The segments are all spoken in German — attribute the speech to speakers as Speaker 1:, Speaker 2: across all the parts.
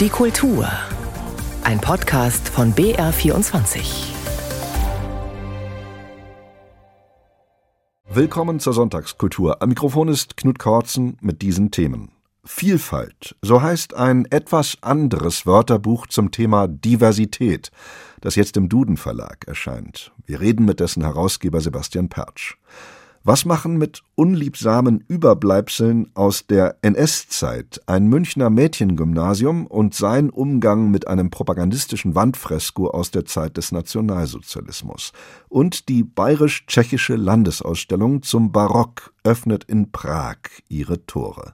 Speaker 1: Die Kultur. Ein Podcast von BR24.
Speaker 2: Willkommen zur Sonntagskultur. Am Mikrofon ist Knut Kortzen mit diesen Themen. Vielfalt, so heißt ein etwas anderes Wörterbuch zum Thema Diversität, das jetzt im Duden Verlag erscheint. Wir reden mit dessen Herausgeber Sebastian Pertsch. Was machen mit unliebsamen Überbleibseln aus der NS-Zeit ein Münchner Mädchengymnasium und sein Umgang mit einem propagandistischen Wandfresko aus der Zeit des Nationalsozialismus? Und die bayerisch-tschechische Landesausstellung zum Barock öffnet in Prag ihre Tore.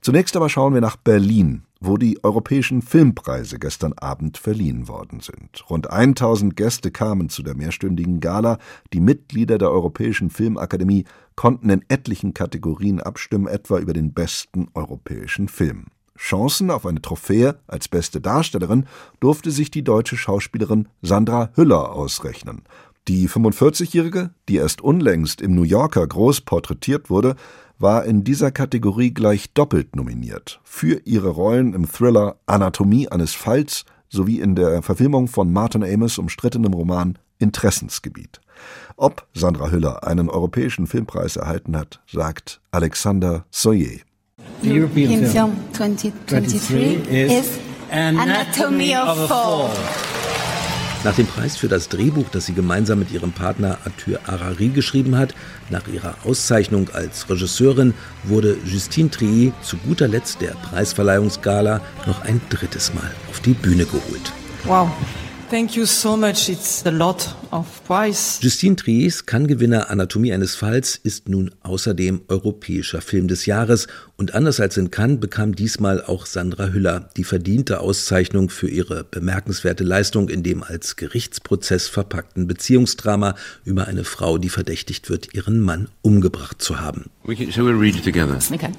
Speaker 2: Zunächst aber schauen wir nach Berlin, wo die europäischen Filmpreise gestern Abend verliehen worden sind. Rund 1000 Gäste kamen zu der mehrstündigen Gala. Die Mitglieder der Europäischen Filmakademie konnten in etlichen Kategorien abstimmen, etwa über den besten europäischen Film. Chancen auf eine Trophäe als beste Darstellerin durfte sich die deutsche Schauspielerin Sandra Hüller ausrechnen. Die 45-Jährige, die erst unlängst im New Yorker groß porträtiert wurde, war in dieser Kategorie gleich doppelt nominiert für ihre Rollen im Thriller Anatomie eines Falls sowie in der Verfilmung von Martin Amis umstrittenem Roman Interessensgebiet. Ob Sandra Hüller einen europäischen Filmpreis erhalten hat, sagt Alexander Soyer.
Speaker 3: The European Film 2023 is Anatomy of Fall.
Speaker 4: Nach dem Preis für das Drehbuch, das sie gemeinsam mit ihrem Partner Arthur Arari geschrieben hat, nach ihrer Auszeichnung als Regisseurin, wurde Justine Trier zu guter Letzt der Preisverleihungsgala noch ein drittes Mal auf die Bühne geholt.
Speaker 5: Wow. Thank you so much. It's a lot of prize.
Speaker 4: Justine Triers, Kann-Gewinner Anatomie eines Falls, ist nun außerdem europäischer Film des Jahres und anders als in Cannes bekam diesmal auch Sandra Hüller die verdiente Auszeichnung für ihre bemerkenswerte Leistung in dem als Gerichtsprozess verpackten Beziehungsdrama über eine Frau, die verdächtigt wird, ihren Mann umgebracht zu haben.
Speaker 6: We can, shall we read it together?
Speaker 3: Okay.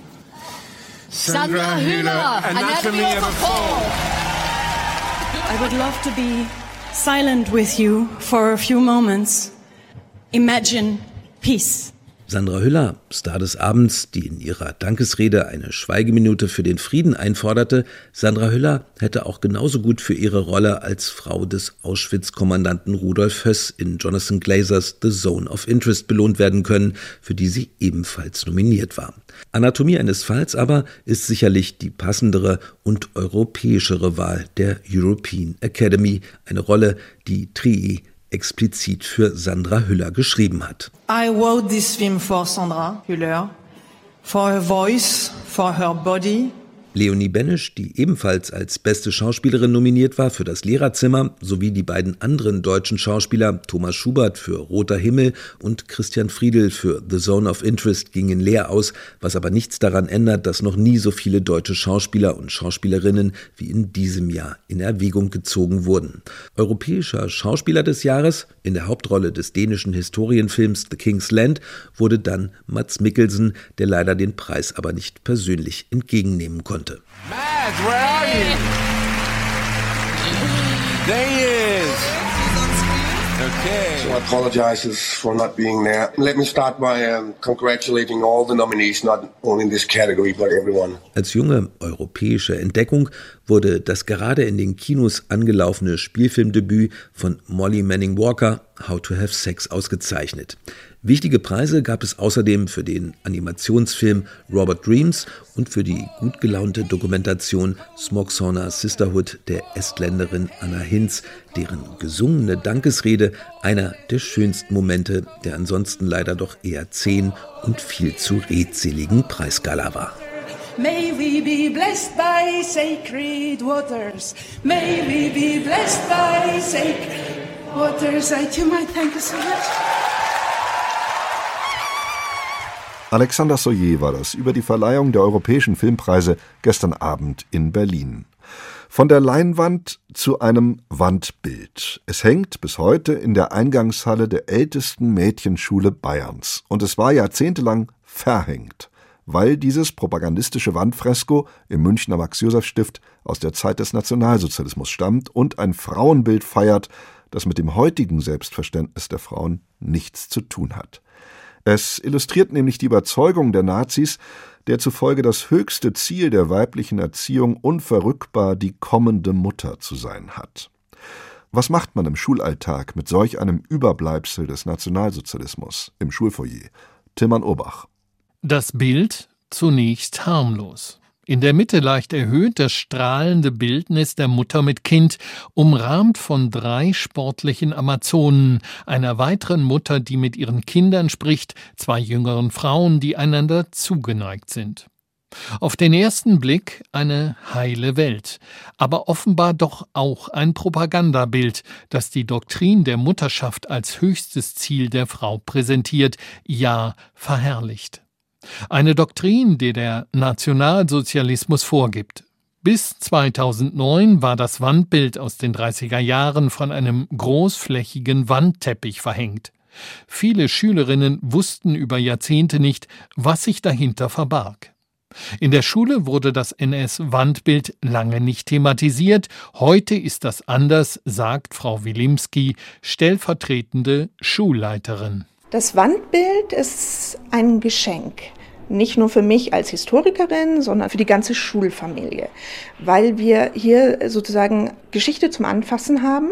Speaker 3: Sandra Hüller, Anatomy of a Fall.
Speaker 5: I would love to be silent with you for a few moments. Imagine peace.
Speaker 4: Sandra Hüller, Star des Abends, die in ihrer Dankesrede eine Schweigeminute für den Frieden einforderte, Sandra Hüller hätte auch genauso gut für ihre Rolle als Frau des Auschwitz-Kommandanten Rudolf Höss in Jonathan Glazers The Zone of Interest belohnt werden können, für die sie ebenfalls nominiert war. Anatomie eines Falls aber ist sicherlich die passendere und europäischere Wahl der European Academy, eine Rolle, die Trier explizit für Sandra Hüller geschrieben hat.
Speaker 5: I wrote this film for Sandra Hüller, for her voice, for her body,
Speaker 4: Leonie Benisch, die ebenfalls als beste Schauspielerin nominiert war für das Lehrerzimmer, sowie die beiden anderen deutschen Schauspieler Thomas Schubert für Roter Himmel und Christian Friedel für The Zone of Interest gingen leer aus, was aber nichts daran ändert, dass noch nie so viele deutsche Schauspieler und Schauspielerinnen wie in diesem Jahr in Erwägung gezogen wurden. Europäischer Schauspieler des Jahres in der Hauptrolle des dänischen Historienfilms The King's Land wurde dann Mats Mikkelsen, der leider den Preis aber nicht persönlich entgegennehmen konnte konnte.
Speaker 7: Mads, where are you? There he is. Okay.
Speaker 8: So I apologizes for not being there. Let me start by um, congratulating all the nominees, not only in this category, but everyone.
Speaker 4: Als junge europäische Entdeckung wurde das gerade in den Kinos angelaufene Spielfilmdebüt von Molly Manning Walker How to Have Sex ausgezeichnet. Wichtige Preise gab es außerdem für den Animationsfilm Robert Dreams und für die gut gelaunte Dokumentation Smog Sauna Sisterhood der Estländerin Anna Hinz, deren gesungene Dankesrede einer der schönsten Momente der ansonsten leider doch eher zähen und viel zu redseligen Preisgala war.
Speaker 9: May we be blessed by sacred waters. May we be blessed by sacred waters. I do my thank you so much.
Speaker 2: Alexander Soyer war das über die Verleihung der Europäischen Filmpreise gestern Abend in Berlin. Von der Leinwand zu einem Wandbild. Es hängt bis heute in der Eingangshalle der ältesten Mädchenschule Bayerns und es war jahrzehntelang verhängt, weil dieses propagandistische Wandfresko im Münchner Max-Josef-Stift aus der Zeit des Nationalsozialismus stammt und ein Frauenbild feiert, das mit dem heutigen Selbstverständnis der Frauen nichts zu tun hat.
Speaker 10: Es illustriert nämlich die Überzeugung der Nazis, der zufolge das höchste Ziel der weiblichen Erziehung unverrückbar die kommende Mutter zu sein hat. Was macht man im Schulalltag mit solch einem Überbleibsel des Nationalsozialismus im Schulfoyer? Tillmann Urbach.
Speaker 11: Das Bild zunächst harmlos. In der Mitte leicht erhöht das strahlende Bildnis der Mutter mit Kind, umrahmt von drei sportlichen Amazonen, einer weiteren Mutter, die mit ihren Kindern spricht, zwei jüngeren Frauen, die einander zugeneigt sind. Auf den ersten Blick eine heile Welt, aber offenbar doch auch ein Propagandabild, das die Doktrin der Mutterschaft als höchstes Ziel der Frau präsentiert, ja verherrlicht. Eine Doktrin, die der Nationalsozialismus vorgibt. Bis 2009 war das Wandbild aus den 30er Jahren von einem großflächigen Wandteppich verhängt. Viele Schülerinnen wussten über Jahrzehnte nicht, was sich dahinter verbarg. In der Schule wurde das NS-Wandbild lange nicht thematisiert. Heute ist das anders, sagt Frau Wilimski, stellvertretende Schulleiterin.
Speaker 12: Das Wandbild ist ein Geschenk nicht nur für mich als Historikerin, sondern für die ganze Schulfamilie, weil wir hier sozusagen Geschichte zum Anfassen haben.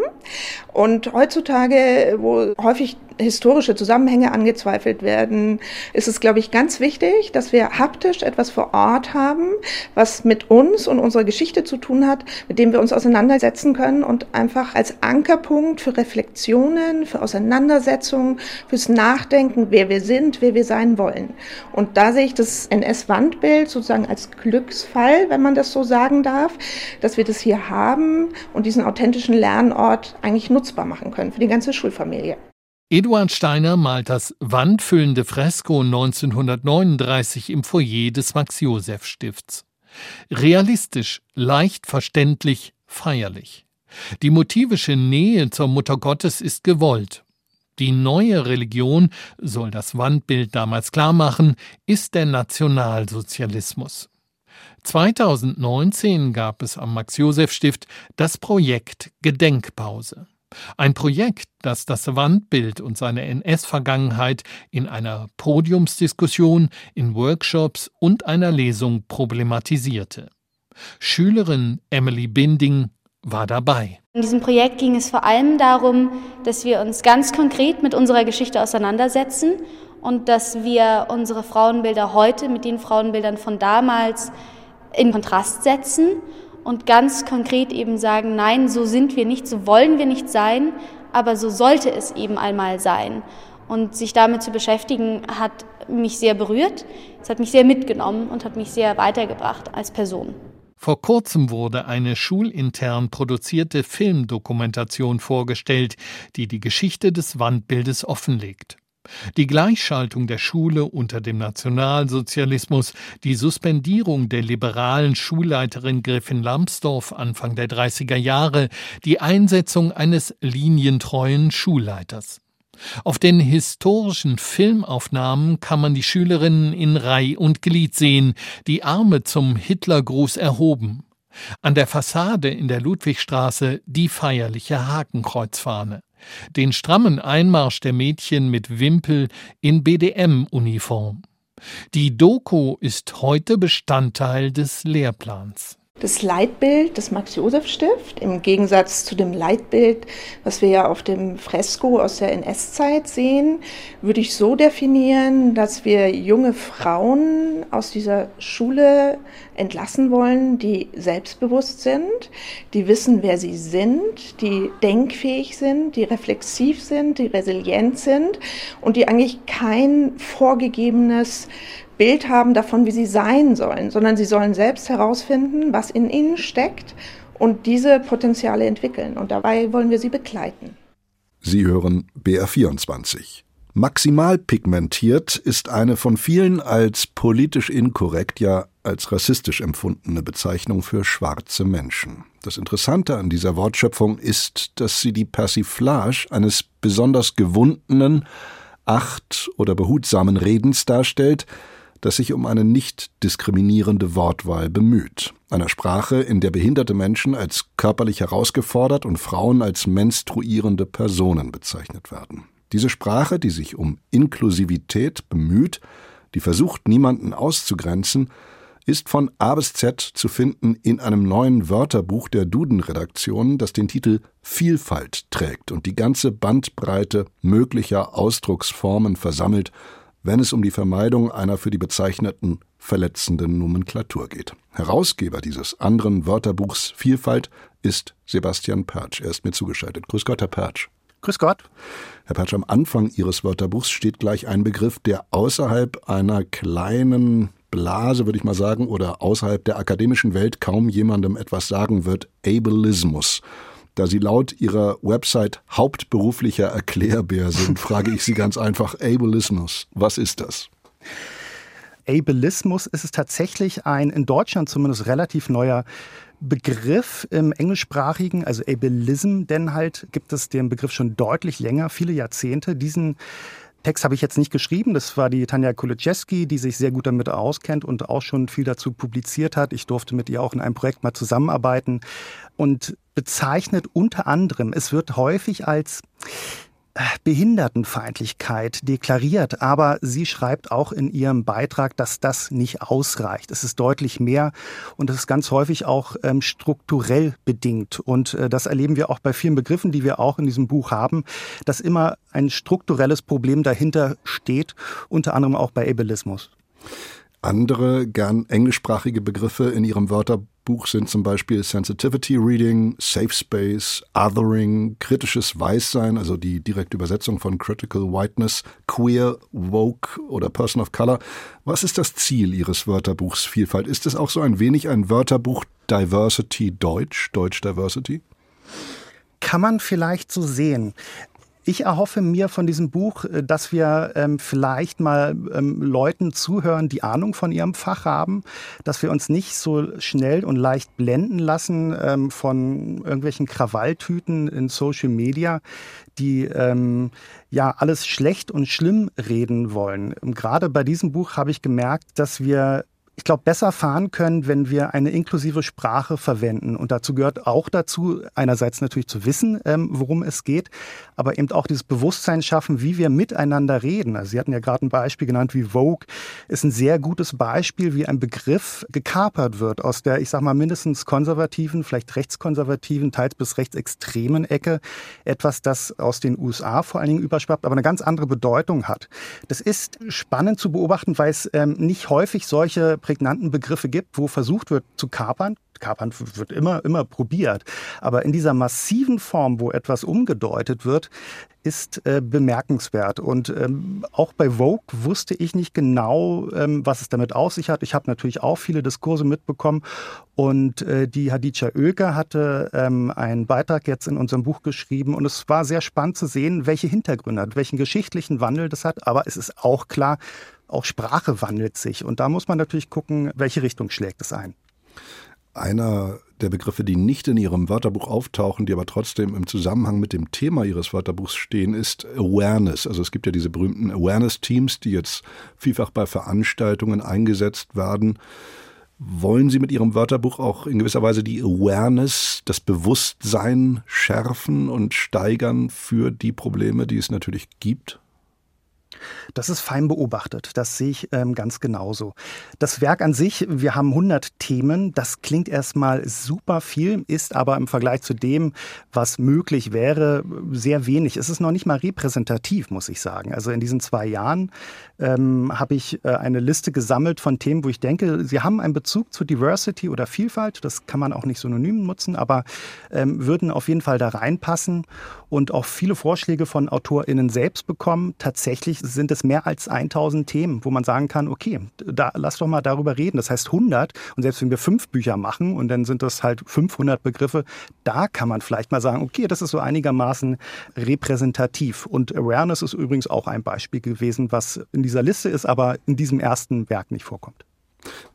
Speaker 12: Und heutzutage, wo häufig historische Zusammenhänge angezweifelt werden, ist es, glaube ich, ganz wichtig, dass wir haptisch etwas vor Ort haben, was mit uns und unserer Geschichte zu tun hat, mit dem wir uns auseinandersetzen können und einfach als Ankerpunkt für Reflexionen, für Auseinandersetzungen, fürs Nachdenken, wer wir sind, wer wir sein wollen. Und da sehe ich das NS-Wandbild sozusagen als Glücksfall, wenn man das so sagen darf, dass wir das hier haben und diesen authentischen Lernort eigentlich nutzbar machen können für die ganze Schulfamilie.
Speaker 11: Eduard Steiner malt das wandfüllende Fresko 1939 im Foyer des Max-Joseph-Stifts. Realistisch, leicht verständlich, feierlich. Die motivische Nähe zur Mutter Gottes ist gewollt. Die neue Religion, soll das Wandbild damals klarmachen, ist der Nationalsozialismus. 2019 gab es am Max-Joseph-Stift das Projekt Gedenkpause. Ein Projekt, das das Wandbild und seine NS-Vergangenheit in einer Podiumsdiskussion, in Workshops und einer Lesung problematisierte. Schülerin Emily Binding war dabei.
Speaker 13: In diesem Projekt ging es vor allem darum, dass wir uns ganz konkret mit unserer Geschichte auseinandersetzen und dass wir unsere Frauenbilder heute mit den Frauenbildern von damals in Kontrast setzen und ganz konkret eben sagen, nein, so sind wir nicht, so wollen wir nicht sein, aber so sollte es eben einmal sein. Und sich damit zu beschäftigen, hat mich sehr berührt, es hat mich sehr mitgenommen und hat mich sehr weitergebracht als Person.
Speaker 11: Vor kurzem wurde eine schulintern produzierte Filmdokumentation vorgestellt, die die Geschichte des Wandbildes offenlegt. Die Gleichschaltung der Schule unter dem Nationalsozialismus, die Suspendierung der liberalen Schulleiterin Griffin Lambsdorff Anfang der 30er Jahre, die Einsetzung eines linientreuen Schulleiters. Auf den historischen Filmaufnahmen kann man die Schülerinnen in Reih und Glied sehen, die Arme zum Hitlergruß erhoben. An der Fassade in der Ludwigstraße die feierliche Hakenkreuzfahne den strammen Einmarsch der Mädchen mit Wimpel in BDM-Uniform. Die Doku ist heute Bestandteil des Lehrplans.
Speaker 12: Das Leitbild des Max-Josef-Stift, im Gegensatz zu dem Leitbild, was wir ja auf dem Fresko aus der NS-Zeit sehen, würde ich so definieren, dass wir junge Frauen aus dieser Schule entlassen wollen, die selbstbewusst sind, die wissen, wer sie sind, die denkfähig sind, die reflexiv sind, die resilient sind und die eigentlich kein vorgegebenes Bild haben davon, wie sie sein sollen, sondern sie sollen selbst herausfinden, was in ihnen steckt und diese Potenziale entwickeln. Und dabei wollen wir sie begleiten.
Speaker 10: Sie hören BR24. Maximal pigmentiert ist eine von vielen als politisch inkorrekt, ja als rassistisch empfundene Bezeichnung für schwarze Menschen. Das Interessante an dieser Wortschöpfung ist, dass sie die Persiflage eines besonders gewundenen, acht- oder behutsamen Redens darstellt, das sich um eine nicht diskriminierende Wortwahl bemüht. Einer Sprache, in der behinderte Menschen als körperlich herausgefordert und Frauen als menstruierende Personen bezeichnet werden. Diese Sprache, die sich um Inklusivität bemüht, die versucht, niemanden auszugrenzen, ist von A bis Z zu finden in einem neuen Wörterbuch der Duden-Redaktion, das den Titel Vielfalt trägt und die ganze Bandbreite möglicher Ausdrucksformen versammelt, wenn es um die Vermeidung einer für die Bezeichneten verletzenden Nomenklatur geht. Herausgeber dieses anderen Wörterbuchs Vielfalt ist Sebastian Pertsch. Er ist mir zugeschaltet. Grüß Gott, Herr Pertsch.
Speaker 14: Grüß Gott.
Speaker 10: Herr Pertsch, am Anfang Ihres Wörterbuchs steht gleich ein Begriff, der außerhalb einer kleinen Blase, würde ich mal sagen, oder außerhalb der akademischen Welt kaum jemandem etwas sagen wird, Ableismus. Da Sie laut Ihrer Website hauptberuflicher Erklärbär sind, frage ich Sie ganz einfach, Ableismus, was ist das?
Speaker 14: Ableismus ist es tatsächlich ein in Deutschland zumindest relativ neuer Begriff im englischsprachigen, also Ableism, denn halt gibt es den Begriff schon deutlich länger, viele Jahrzehnte. Diesen Text habe ich jetzt nicht geschrieben. Das war die Tanja Kuliczewski, die sich sehr gut damit auskennt und auch schon viel dazu publiziert hat. Ich durfte mit ihr auch in einem Projekt mal zusammenarbeiten und bezeichnet unter anderem, es wird häufig als Behindertenfeindlichkeit deklariert, aber sie schreibt auch in ihrem Beitrag, dass das nicht ausreicht. Es ist deutlich mehr und es ist ganz häufig auch ähm, strukturell bedingt. Und äh, das erleben wir auch bei vielen Begriffen, die wir auch in diesem Buch haben, dass immer ein strukturelles Problem dahinter steht, unter anderem auch bei Ableismus.
Speaker 10: Andere gern englischsprachige Begriffe in ihrem Wörterbuch sind zum Beispiel Sensitivity Reading, Safe Space, Othering, kritisches Weißsein, also die direkte Übersetzung von Critical Whiteness, Queer, Woke oder Person of Color. Was ist das Ziel Ihres Wörterbuchs Vielfalt? Ist es auch so ein wenig ein Wörterbuch Diversity Deutsch, Deutsch Diversity?
Speaker 14: Kann man vielleicht so sehen. Ich erhoffe mir von diesem Buch, äh, dass wir ähm, vielleicht mal ähm, Leuten zuhören, die Ahnung von ihrem Fach haben, dass wir uns nicht so schnell und leicht blenden lassen ähm, von irgendwelchen Krawalltüten in Social Media, die ähm, ja alles schlecht und schlimm reden wollen. Gerade bei diesem Buch habe ich gemerkt, dass wir ich glaube, besser fahren können, wenn wir eine inklusive Sprache verwenden. Und dazu gehört auch dazu, einerseits natürlich zu wissen, ähm, worum es geht, aber eben auch dieses Bewusstsein schaffen, wie wir miteinander reden. Also Sie hatten ja gerade ein Beispiel genannt wie Vogue, ist ein sehr gutes Beispiel, wie ein Begriff gekapert wird aus der, ich sag mal, mindestens konservativen, vielleicht rechtskonservativen, teils bis rechtsextremen Ecke. Etwas, das aus den USA vor allen Dingen überschwappt, aber eine ganz andere Bedeutung hat. Das ist spannend zu beobachten, weil es ähm, nicht häufig solche prägnanten Begriffe gibt, wo versucht wird zu kapern. Kapern wird immer, immer probiert. Aber in dieser massiven Form, wo etwas umgedeutet wird, ist äh, bemerkenswert. Und ähm, auch bei Vogue wusste ich nicht genau, ähm, was es damit auf sich hat. Ich habe natürlich auch viele Diskurse mitbekommen. Und äh, die Hadija Oelke hatte ähm, einen Beitrag jetzt in unserem Buch geschrieben. Und es war sehr spannend zu sehen, welche Hintergründe hat, welchen geschichtlichen Wandel das hat. Aber es ist auch klar, auch Sprache wandelt sich. Und da muss man natürlich gucken, welche Richtung schlägt es ein.
Speaker 10: Einer der Begriffe, die nicht in Ihrem Wörterbuch auftauchen, die aber trotzdem im Zusammenhang mit dem Thema Ihres Wörterbuchs stehen, ist Awareness. Also es gibt ja diese berühmten Awareness-Teams, die jetzt vielfach bei Veranstaltungen eingesetzt werden. Wollen Sie mit Ihrem Wörterbuch auch in gewisser Weise die Awareness, das Bewusstsein schärfen und steigern für die Probleme, die es natürlich gibt?
Speaker 14: Das ist fein beobachtet. Das sehe ich ähm, ganz genauso. Das Werk an sich, wir haben 100 Themen. Das klingt erstmal super viel, ist aber im Vergleich zu dem, was möglich wäre, sehr wenig. Es ist noch nicht mal repräsentativ, muss ich sagen. Also in diesen zwei Jahren ähm, habe ich äh, eine Liste gesammelt von Themen, wo ich denke, sie haben einen Bezug zu Diversity oder Vielfalt. Das kann man auch nicht synonym nutzen, aber ähm, würden auf jeden Fall da reinpassen und auch viele Vorschläge von AutorInnen selbst bekommen. Tatsächlich sind es mehr als 1000 Themen, wo man sagen kann, okay, da, lass doch mal darüber reden. Das heißt 100 und selbst wenn wir fünf Bücher machen und dann sind das halt 500 Begriffe, da kann man vielleicht mal sagen, okay, das ist so einigermaßen repräsentativ. Und Awareness ist übrigens auch ein Beispiel gewesen, was in dieser Liste ist, aber in diesem ersten Werk nicht vorkommt.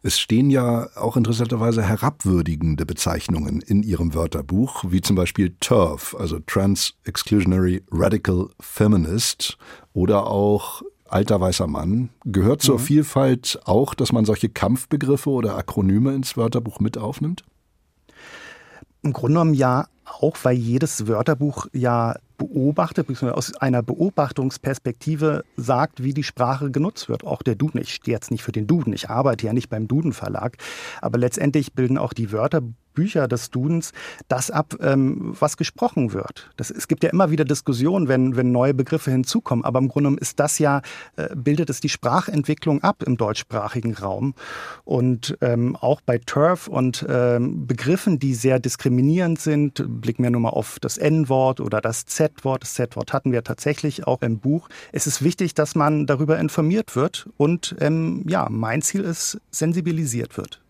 Speaker 10: Es stehen ja auch interessanterweise herabwürdigende Bezeichnungen in Ihrem Wörterbuch, wie zum Beispiel TERF, also Trans Exclusionary Radical Feminist oder auch alter weißer Mann. Gehört zur mhm. Vielfalt auch, dass man solche Kampfbegriffe oder Akronyme ins Wörterbuch mit aufnimmt?
Speaker 14: Im Grunde genommen ja, auch weil jedes Wörterbuch ja beobachtet, beziehungsweise aus einer Beobachtungsperspektive sagt, wie die Sprache genutzt wird. Auch der Duden. Ich stehe jetzt nicht für den Duden. Ich arbeite ja nicht beim Duden Verlag. Aber letztendlich bilden auch die Wörter Bücher des Dudens das ab, ähm, was gesprochen wird. Das, es gibt ja immer wieder Diskussionen, wenn, wenn neue Begriffe hinzukommen, aber im Grunde genommen ist das ja, äh, bildet es die Sprachentwicklung ab im deutschsprachigen Raum. Und ähm, auch bei TERF und ähm, Begriffen, die sehr diskriminierend sind, blicken wir nur mal auf das N-Wort oder das Z-Wort. Das Z-Wort hatten wir tatsächlich auch im Buch. Es ist wichtig, dass man darüber informiert wird und ähm, ja, mein Ziel ist, sensibilisiert wird.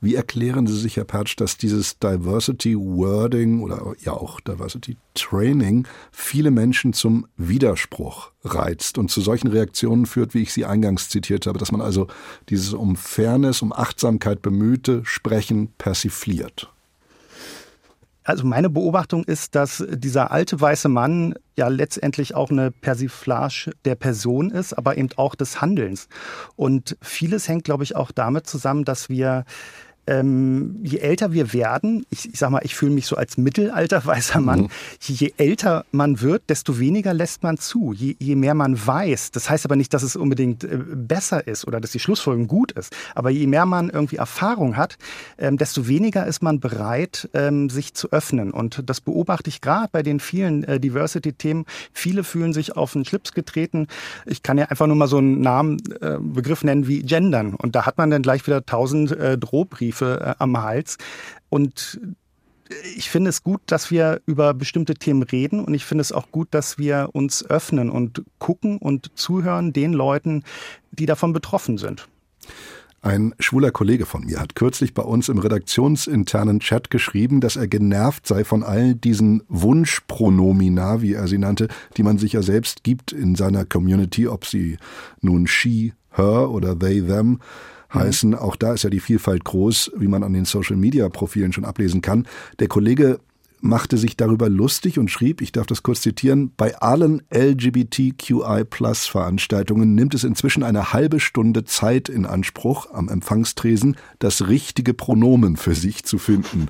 Speaker 10: Wie erklären Sie sich, Herr Pertsch, dass dieses Diversity Wording oder ja auch Diversity Training viele Menschen zum Widerspruch reizt und zu solchen Reaktionen führt, wie ich sie eingangs zitiert habe, dass man also dieses um Fairness, um Achtsamkeit bemühte Sprechen persifliert?
Speaker 14: Also meine Beobachtung ist, dass dieser alte weiße Mann ja letztendlich auch eine Persiflage der Person ist, aber eben auch des Handelns. Und vieles hängt, glaube ich, auch damit zusammen, dass wir ähm, je älter wir werden, ich, ich sag mal, ich fühle mich so als mittelalter weißer Mann, mhm. je älter man wird, desto weniger lässt man zu, je, je mehr man weiß. Das heißt aber nicht, dass es unbedingt äh, besser ist oder dass die Schlussfolgerung gut ist. Aber je mehr man irgendwie Erfahrung hat, ähm, desto weniger ist man bereit, ähm, sich zu öffnen. Und das beobachte ich gerade bei den vielen äh, Diversity-Themen. Viele fühlen sich auf den Schlips getreten. Ich kann ja einfach nur mal so einen Namen, äh, Begriff nennen wie Gendern. Und da hat man dann gleich wieder tausend äh, Drohbriefe Briefe äh, am Hals. Und ich finde es gut, dass wir über bestimmte Themen reden und ich finde es auch gut, dass wir uns öffnen und gucken und zuhören den Leuten, die davon betroffen sind.
Speaker 10: Ein schwuler Kollege von mir hat kürzlich bei uns im redaktionsinternen Chat geschrieben, dass er genervt sei von all diesen Wunschpronomina, wie er sie nannte, die man sich ja selbst gibt in seiner Community, ob sie nun she, her oder they, them heißen. Auch da ist ja die Vielfalt groß, wie man an den Social-Media-Profilen schon ablesen kann. Der Kollege machte sich darüber lustig und schrieb, ich darf das kurz zitieren, bei allen LGBTQI-Plus-Veranstaltungen nimmt es inzwischen eine halbe Stunde Zeit in Anspruch, am Empfangstresen das richtige Pronomen für sich zu finden.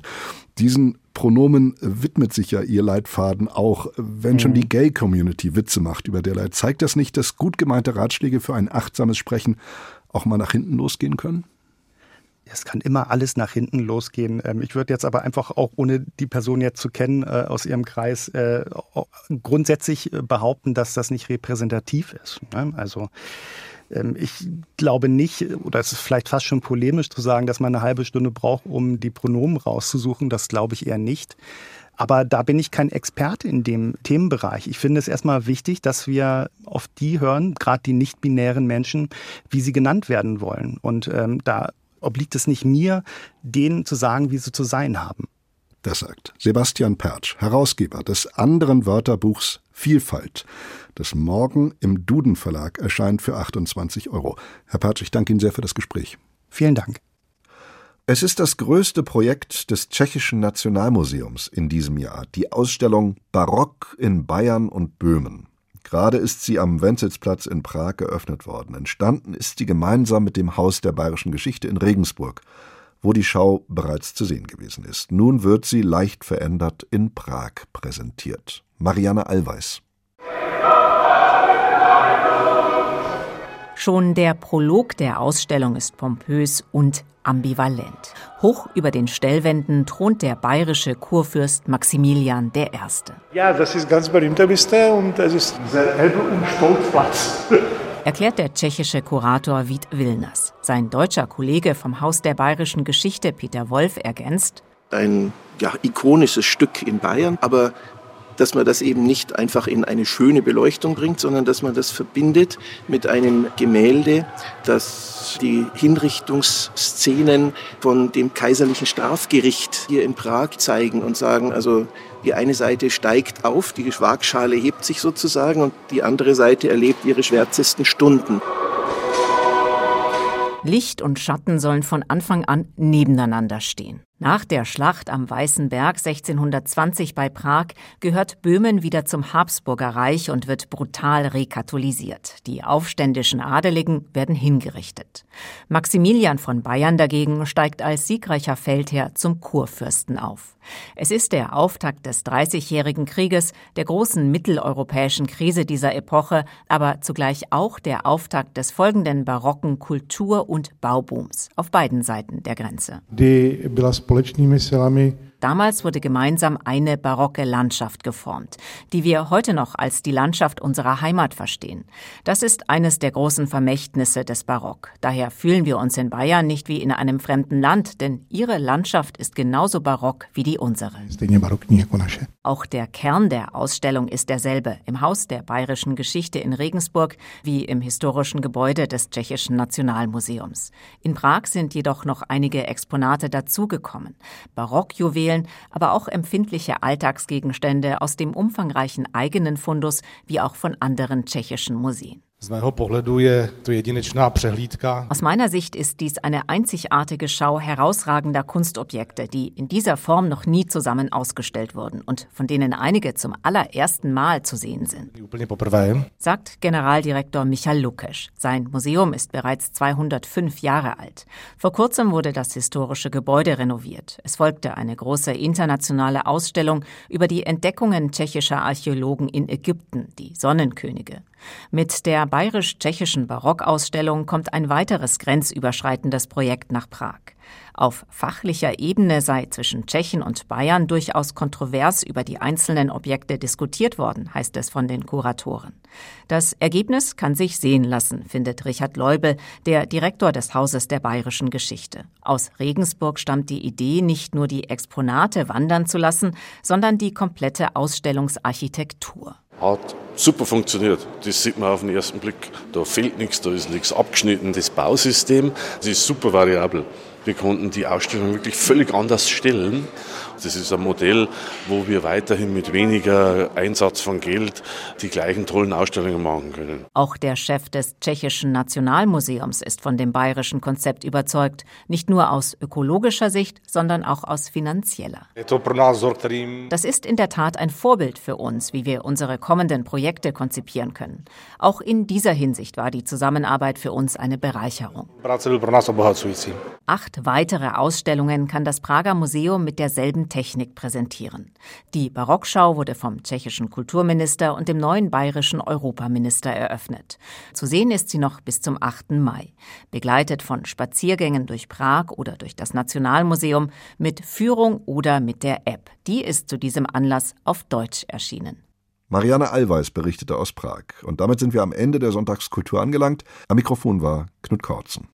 Speaker 10: Diesen Pronomen widmet sich ja ihr Leitfaden auch, wenn schon die mhm. Gay-Community Witze macht über derlei. Zeigt das nicht, dass gut gemeinte Ratschläge für ein achtsames Sprechen auch mal nach hinten losgehen können?
Speaker 14: Es kann immer alles nach hinten losgehen. Ähm, ich würde jetzt aber einfach auch, ohne die Person jetzt zu kennen äh, aus ihrem Kreis, äh, grundsätzlich äh, behaupten, dass das nicht repräsentativ ist. Ne? Also ich glaube nicht, oder es ist vielleicht fast schon polemisch zu sagen, dass man eine halbe Stunde braucht, um die Pronomen rauszusuchen. Das glaube ich eher nicht. Aber da bin ich kein Experte in dem Themenbereich. Ich finde es erstmal wichtig, dass wir auf die hören, gerade die nicht-binären Menschen, wie sie genannt werden wollen. Und ähm, da obliegt es nicht mir, denen zu sagen, wie sie zu sein haben.
Speaker 10: Das sagt Sebastian Pertsch, Herausgeber des anderen Wörterbuchs Vielfalt, das morgen im Duden Verlag erscheint für 28 Euro. Herr Pertsch, ich danke Ihnen sehr für das Gespräch.
Speaker 14: Vielen Dank.
Speaker 10: Es ist das größte Projekt des Tschechischen Nationalmuseums in diesem Jahr, die Ausstellung Barock in Bayern und Böhmen. Gerade ist sie am Wenzelsplatz in Prag geöffnet worden. Entstanden ist sie gemeinsam mit dem Haus der bayerischen Geschichte in Regensburg, wo die Schau bereits zu sehen gewesen ist. Nun wird sie leicht verändert in Prag präsentiert. Marianne Allweis.
Speaker 15: Schon der Prolog der Ausstellung ist pompös und ambivalent. Hoch über den Stellwänden thront der bayerische Kurfürst Maximilian I.
Speaker 16: Ja, das ist ganz berühmte Büste und es ist der Elbe- und Stolzplatz.
Speaker 15: Erklärt der tschechische Kurator Wied Wilners. Sein deutscher Kollege vom Haus der bayerischen Geschichte Peter Wolf ergänzt,
Speaker 17: ein ja, ikonisches Stück in Bayern, aber dass man das eben nicht einfach in eine schöne Beleuchtung bringt, sondern dass man das verbindet mit einem Gemälde, das die Hinrichtungsszenen von dem kaiserlichen Strafgericht hier in Prag zeigen und sagen, also die eine Seite steigt auf, die Waagschale hebt sich sozusagen und die andere Seite erlebt ihre schwärzesten Stunden.
Speaker 15: Licht und Schatten sollen von Anfang an nebeneinander stehen. Nach der Schlacht am Weißen Berg 1620 bei Prag gehört Böhmen wieder zum Habsburger Reich und wird brutal rekatholisiert. Die aufständischen Adeligen werden hingerichtet. Maximilian von Bayern dagegen steigt als siegreicher Feldherr zum Kurfürsten auf. Es ist der Auftakt des Dreißigjährigen Krieges, der großen mitteleuropäischen Krise dieser Epoche, aber zugleich auch der Auftakt des folgenden barocken Kultur- und Baubooms auf beiden Seiten der Grenze.
Speaker 16: Die společnými silami
Speaker 15: Damals wurde gemeinsam eine barocke Landschaft geformt, die wir heute noch als die Landschaft unserer Heimat verstehen. Das ist eines der großen Vermächtnisse des Barock. Daher fühlen wir uns in Bayern nicht wie in einem fremden Land, denn ihre Landschaft ist genauso barock wie die unsere. Auch der Kern der Ausstellung ist derselbe, im Haus der bayerischen Geschichte in Regensburg wie im historischen Gebäude des Tschechischen Nationalmuseums. In Prag sind jedoch noch einige Exponate dazugekommen. Barockjuwelen Juwelen, aber auch empfindliche Alltagsgegenstände aus dem umfangreichen eigenen Fundus wie auch von anderen tschechischen Museen. Aus meiner Sicht ist dies eine einzigartige Schau herausragender Kunstobjekte, die in dieser Form noch nie zusammen ausgestellt wurden und von denen einige zum allerersten Mal zu sehen sind. Sagt Generaldirektor Michael Lukesch. Sein Museum ist bereits 205 Jahre alt. Vor kurzem wurde das historische Gebäude renoviert. Es folgte eine große internationale Ausstellung über die Entdeckungen tschechischer Archäologen in Ägypten, die Sonnenkönige. Mit der bayerisch-tschechischen Barockausstellung kommt ein weiteres grenzüberschreitendes Projekt nach Prag. Auf fachlicher Ebene sei zwischen Tschechien und Bayern durchaus kontrovers über die einzelnen Objekte diskutiert worden, heißt es von den Kuratoren. Das Ergebnis kann sich sehen lassen, findet Richard Leubel, der Direktor des Hauses der bayerischen Geschichte. Aus Regensburg stammt die Idee, nicht nur die Exponate wandern zu lassen, sondern die komplette Ausstellungsarchitektur.
Speaker 18: Hat super funktioniert. Das sieht man auf den ersten Blick. Da fehlt nichts, da ist nichts abgeschnitten. Das Bausystem, das ist super variabel. Wir konnten die Ausstellung wirklich völlig anders stellen. Das ist ein Modell, wo wir weiterhin mit weniger Einsatz von Geld die gleichen tollen Ausstellungen machen können.
Speaker 15: Auch der Chef des Tschechischen Nationalmuseums ist von dem bayerischen Konzept überzeugt, nicht nur aus ökologischer Sicht, sondern auch aus finanzieller. Das ist in der Tat ein Vorbild für uns, wie wir unsere kommenden Projekte konzipieren können. Auch in dieser Hinsicht war die Zusammenarbeit für uns eine Bereicherung. Acht weitere Ausstellungen kann das Prager Museum mit derselben Technik präsentieren. Die Barockschau wurde vom tschechischen Kulturminister und dem neuen bayerischen Europaminister eröffnet. Zu sehen ist sie noch bis zum 8. Mai, begleitet von Spaziergängen durch Prag oder durch das Nationalmuseum, mit Führung oder mit der App. Die ist zu diesem Anlass auf Deutsch erschienen.
Speaker 10: Marianne Allweis berichtete aus Prag. Und damit sind wir am Ende der Sonntagskultur angelangt. Am Mikrofon war Knut Kortzen.